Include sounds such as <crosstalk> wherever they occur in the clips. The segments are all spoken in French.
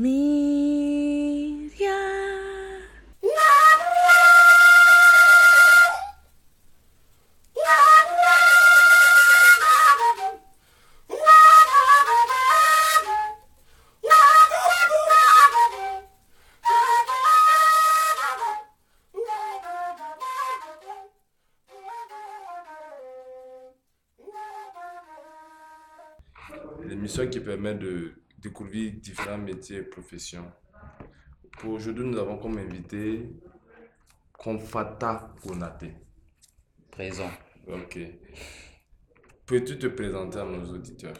L'émission qui permet de découvrir différents métiers et professions. Pour aujourd'hui, nous avons comme invité Konfata Konate. Présent. Ok. Peux-tu te présenter à nos auditeurs?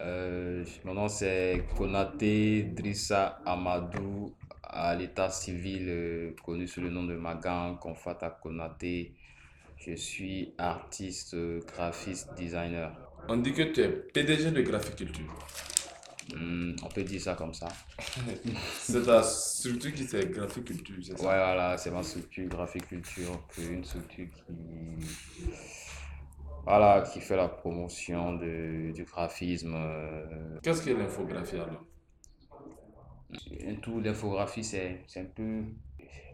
Euh, mon nom c'est Konate Drissa Amadou, à l'état civil euh, connu sous le nom de Magan Konfata Konate. Je suis artiste, euh, graphiste, designer. On dit que tu es PDG de Graphiculture. Hmm, on peut dire ça comme ça. <laughs> C'est ta structure qui c'est Graphiculture, c'est Ouais, ça voilà, c'est ma structure graphiculture, que une structure qui, voilà, qui fait la promotion de, du graphisme. euh, Qu'est-ce que l'infographie alors? Un tout, l'infographie, c'est c'est un peu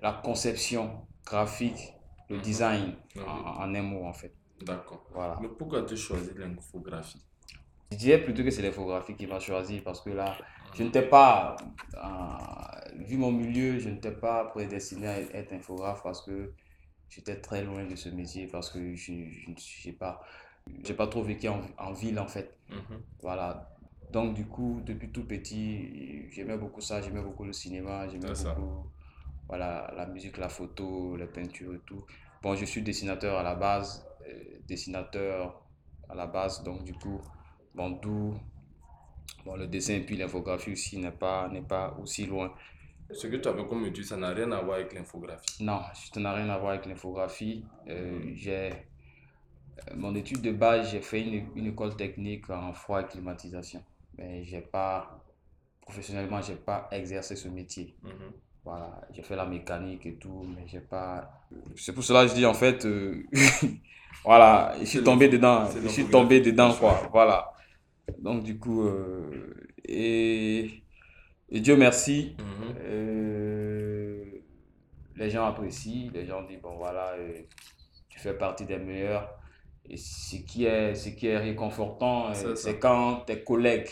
la conception graphique, le Mhm. design, Mhm. en, en un mot en fait. D'accord. Voilà. Mais pourquoi tu as choisi l'infographie? Je dirais plutôt que c'est l'infographie qui m'a choisi parce que là, je n'étais pas, euh, vu mon milieu, je n'étais pas prédestiné à être infographe parce que j'étais très loin de ce métier, parce que je ne suis pas, j'ai pas trop vécu en, en ville en fait. Mhm. Voilà. Donc du coup, depuis tout petit, j'aimais beaucoup ça, j'aimais beaucoup le cinéma, j'aimais ça. beaucoup voilà, la musique, la photo, la peinture et tout. Bon, je suis dessinateur à la base, euh, dessinateur à la base, donc du coup, bon, d'où bon, le dessin et puis l'infographie aussi n'est pas, n'est pas aussi loin. Ce que tu avais comme étude, ça n'a rien à voir avec l'infographie. Non, ça n'a rien à voir avec l'infographie. Euh, j'ai, euh, mon étude de base, j'ai fait une, une école technique en froid et climatisation. Mais j'ai pas, professionnellement, j'ai pas exercé ce métier. Mhm. Voilà, j'ai fait la mécanique et tout, mais j'ai pas. C'est pour cela que je dis en fait, euh, <laughs> voilà, je suis tombé dedans, je suis tombé dedans quoi, voilà. Donc du coup, euh, et, et Dieu merci, Mhm. euh, les gens apprécient, les gens disent bon voilà, euh, tu fais partie des meilleurs. Et ce qui est, ce qui est réconfortant, C'est quand tes collègues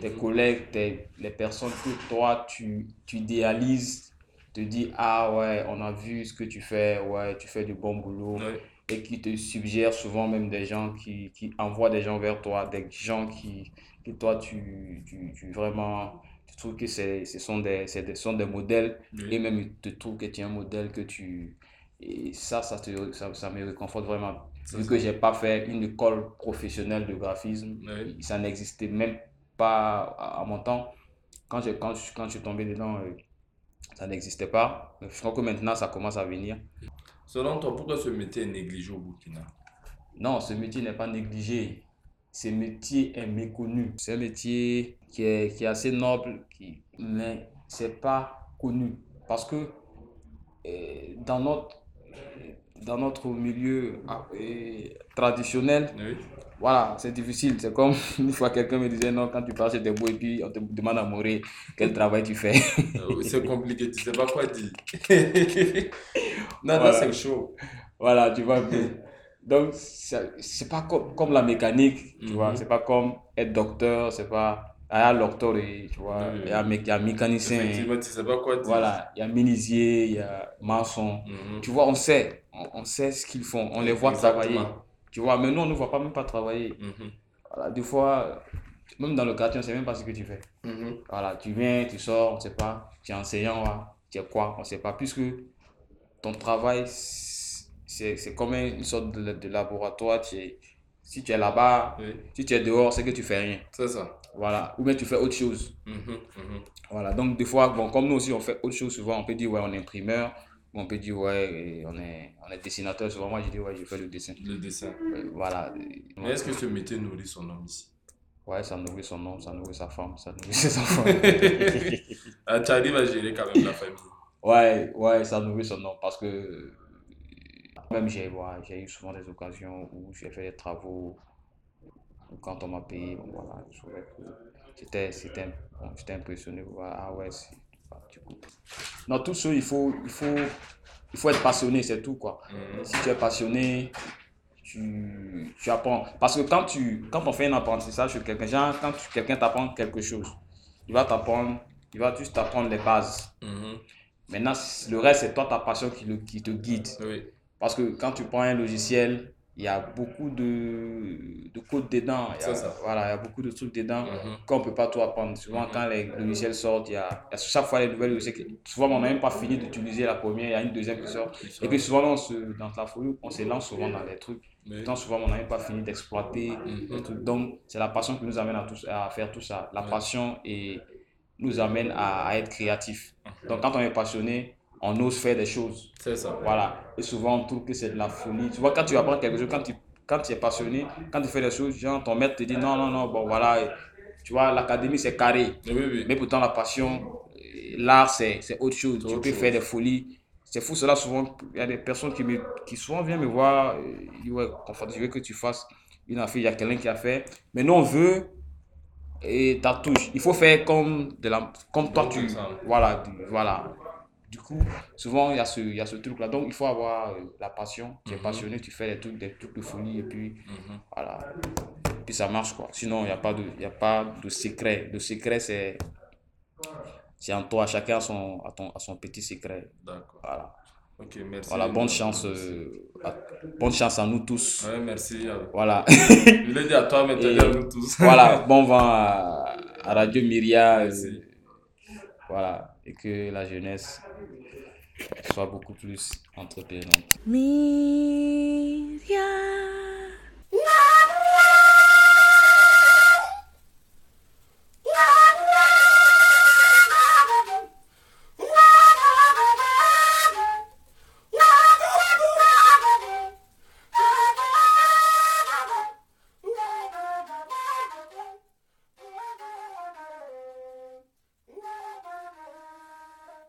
tes Mhm. collègues, tes- les personnes que toi tu, tu idéalises, te disent Ah ouais, on a vu ce que tu fais, ouais, tu fais du bon boulot, Ouais. Et qui te suggèrent souvent même des gens qui, qui envoient des gens vers toi, des gens qui, que toi tu, tu, tu vraiment, tu trouves que c'est, ce sont des, des, sont des modèles, Oui. et même ils te trouvent que tu es un modèle que tu. Et ça, ça, te, ça, ça me réconforte vraiment. Vu ça. que j'ai pas fait une école professionnelle de graphisme, Oui. ça n'existait même pas à, à mon temps. Quand je, quand, je, quand je suis tombé dedans, euh, ça n'existait pas. Je crois que maintenant, ça commence à venir. Selon toi, pourquoi ce métier est négligé au Burkina? Non, ce métier n'est pas négligé. Ce métier est méconnu. C'est un métier qui est, qui est assez noble, qui, mais c'est pas connu. Parce que euh, dans notre, dans notre milieu ah, euh, traditionnel, Oui. Voilà, c'est difficile. C'est comme <laughs> une fois quelqu'un me disait non, quand tu passes des beaux et puis on te demande à mourir quel travail tu fais? Euh, c'est compliqué, tu sais pas quoi dire. <laughs> non, là, Voilà. c'est chaud. voilà, tu vois. <laughs> Donc, c'est pas comme, comme la mécanique, tu vois. Mhm. C'est pas comme être docteur, c'est pas. Il y a docteur, tu vois. Il y a, mé- il y a mécanicien. Effectivement, tu sais pas quoi dire. Voilà, il y a menuisier, il y a maçon. Mhm. Tu vois, on sait. On, on sait ce qu'ils font. On les voit Exactement. travailler. Tu vois, mais nous, on ne voit pas même pas travailler. Mhm. Voilà, des fois, même dans le quartier, on ne sait même pas ce que tu fais. Mhm. Voilà, tu viens, tu sors, on ne sait pas. Tu es enseignant, tu es quoi, on ne sait pas. Puisque ton travail, c'est comme une sorte de, de laboratoire. Tu es- si tu es là-bas, Oui, si tu es dehors, c'est que tu fais rien. c'est ça. Voilà, ou bien tu fais autre chose. Mhm. Mhm. Voilà, donc des fois, bon, comme nous aussi, on fait autre chose souvent. On peut dire, ouais, on est imprimeur. ou On peut dire, ouais, on est, on est dessinateur. Souvent, moi, je dis, ouais, je fais le dessin. Le dessin. Euh, Voilà. Mais est-ce que ce métier nourrit son homme ici? Ouais, ça nourrit son homme, ça nourrit sa femme, ça nourrit ses enfants. <laughs> ah, Tu arrives à gérer quand même la famille. Ouais, ouais, ça nourrit son nom parce que même j'ai ouais, j'ai eu souvent des occasions où j'ai fait des travaux où quand on m'a payé, bon, voilà, je trouvais que j'étais c'était bon, j'étais impressionné. Voilà, ah ouais, c'est- ah, du coup. Non, tout ça, il faut, il faut, il faut être passionné, c'est tout, quoi. Mhm. Si tu es passionné, tu, tu apprends. Parce que quand, tu, quand on fait un apprentissage sur quelqu'un, genre, quand quelqu'un t'apprend quelque chose, il va t'apprendre, il va juste t'apprendre les bases. Mhm. Maintenant, le reste, c'est toi, ta passion qui, le, qui te guide. Oui. Parce que quand tu prends un logiciel, il y a beaucoup de, de code dedans. Il y a, ça. Voilà, il y a beaucoup de trucs dedans Mhm. qu'on ne peut pas tout apprendre. Souvent, quand les logiciels sortent, il y a, il y a chaque fois les nouvelles logiciels. Souvent, on n'a même pas fini d'utiliser la première, il y a une deuxième qui sort. Et puis souvent, on se, dans la folie, on se lance souvent dans les trucs. Pourtant, souvent, on n'a même pas fini d'exploiter les trucs. Donc, c'est la passion qui nous amène à, tous, à faire tout ça. La passion et nous amène à, à être créatif. Donc, quand on est passionné, on ose faire des choses. C'est ça. Voilà. Et souvent, on trouve que c'est de la folie. Tu vois, quand tu apprends quelque chose, quand tu, quand tu es passionné, quand tu fais des choses, genre, ton maître te dit non, non, non, bon, voilà. Tu vois, l'académie, c'est carré. Oui, oui. Mais pourtant, la passion, l'art, c'est autre chose. Tu autre peux chose. faire des folies. C'est fou, cela, souvent, il y a des personnes qui, me, qui souvent viennent me voir. euh, ils disent, ouais, je veux que tu fasses une affaire. Il y a quelqu'un qui a fait. Mais nous, on veut et ta touche. Il faut faire comme, de la, comme toi, tu. Voilà, voilà. Du coup, souvent, il y a ce, il y a ce truc-là. Donc, il faut avoir euh, la passion. Tu es Mhm. passionné, tu fais des trucs, des trucs de folie. Et puis, Mhm. voilà. Et puis, ça marche, quoi. Sinon, il n'y a, pas de- y a pas de secret. Le secret, c'est. C'est en toi. Chacun a son, a ton, a son petit secret. D'accord. Voilà. Ok, merci. Voilà, bonne chance. euh, à- bonne chance à nous tous. Ouais, merci. euh, Voilà. <laughs> Je l'ai dit à toi, mais tu à nous tous. voilà, <laughs> bon vent à, à Radio Myria. euh, Merci. voilà, et que la jeunesse soit beaucoup plus entreprenante. Myria.